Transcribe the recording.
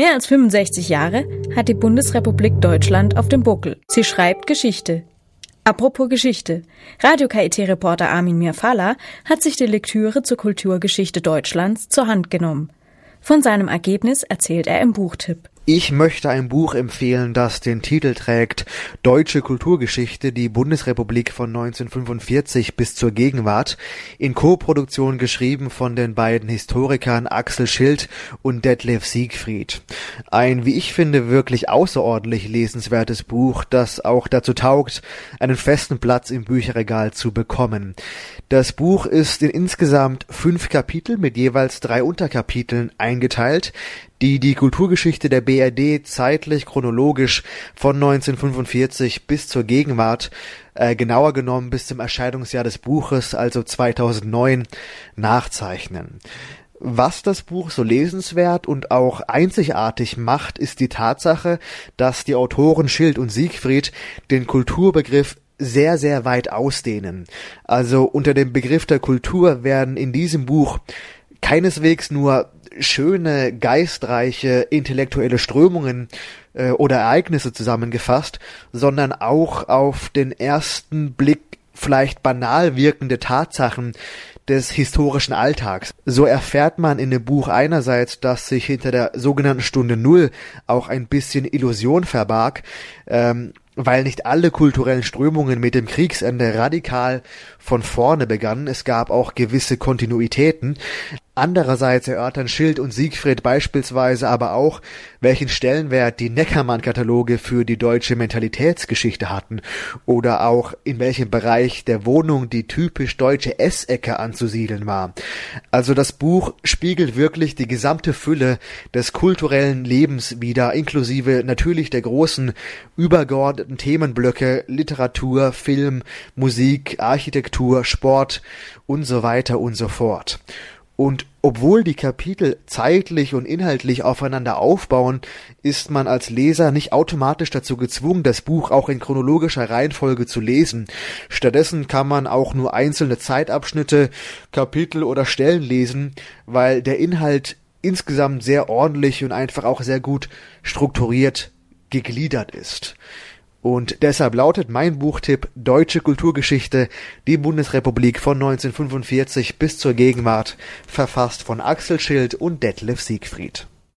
Mehr als 65 Jahre hat die Bundesrepublik Deutschland auf dem Buckel. Sie schreibt Geschichte. Apropos Geschichte. Radio KIT-Reporter Armin Mirfala hat sich die Lektüre zur Kulturgeschichte Deutschlands zur Hand genommen. Von seinem Ergebnis erzählt er im Buchtipp. Ich möchte ein Buch empfehlen, das den Titel trägt Deutsche Kulturgeschichte, die Bundesrepublik von 1945 bis zur Gegenwart, in Co-Produktion geschrieben von den beiden Historikern Axel Schild und Detlef Siegfried. Ein, wie ich finde, wirklich außerordentlich lesenswertes Buch, das auch dazu taugt, einen festen Platz im Bücherregal zu bekommen. Das Buch ist in insgesamt fünf Kapitel mit jeweils drei Unterkapiteln eingeteilt, die die Kulturgeschichte der BRD zeitlich chronologisch von 1945 bis zur Gegenwart, äh, genauer genommen bis zum Erscheinungsjahr des Buches, also 2009, nachzeichnen. Was das Buch so lesenswert und auch einzigartig macht, ist die Tatsache, dass die Autoren Schild und Siegfried den Kulturbegriff sehr, sehr weit ausdehnen. Also unter dem Begriff der Kultur werden in diesem Buch keineswegs nur schöne, geistreiche, intellektuelle Strömungen äh, oder Ereignisse zusammengefasst, sondern auch auf den ersten Blick vielleicht banal wirkende Tatsachen des historischen Alltags. So erfährt man in dem Buch einerseits, dass sich hinter der sogenannten Stunde Null auch ein bisschen Illusion verbarg, ähm, weil nicht alle kulturellen Strömungen mit dem Kriegsende radikal von vorne begannen. Es gab auch gewisse Kontinuitäten. Andererseits erörtern Schild und Siegfried beispielsweise aber auch, welchen Stellenwert die Neckermann-Kataloge für die deutsche Mentalitätsgeschichte hatten oder auch in welchem Bereich der Wohnung die typisch deutsche Essecke anzusiedeln war. Also das Buch spiegelt wirklich die gesamte Fülle des kulturellen Lebens wider, inklusive natürlich der großen übergeordneten Themenblöcke Literatur, Film, Musik, Architektur, Sport und so weiter und so fort. Und obwohl die Kapitel zeitlich und inhaltlich aufeinander aufbauen, ist man als Leser nicht automatisch dazu gezwungen, das Buch auch in chronologischer Reihenfolge zu lesen. Stattdessen kann man auch nur einzelne Zeitabschnitte, Kapitel oder Stellen lesen, weil der Inhalt insgesamt sehr ordentlich und einfach auch sehr gut strukturiert gegliedert ist. Und deshalb lautet mein Buchtipp Deutsche Kulturgeschichte, die Bundesrepublik von 1945 bis zur Gegenwart, verfasst von Axel Schild und Detlef Siegfried.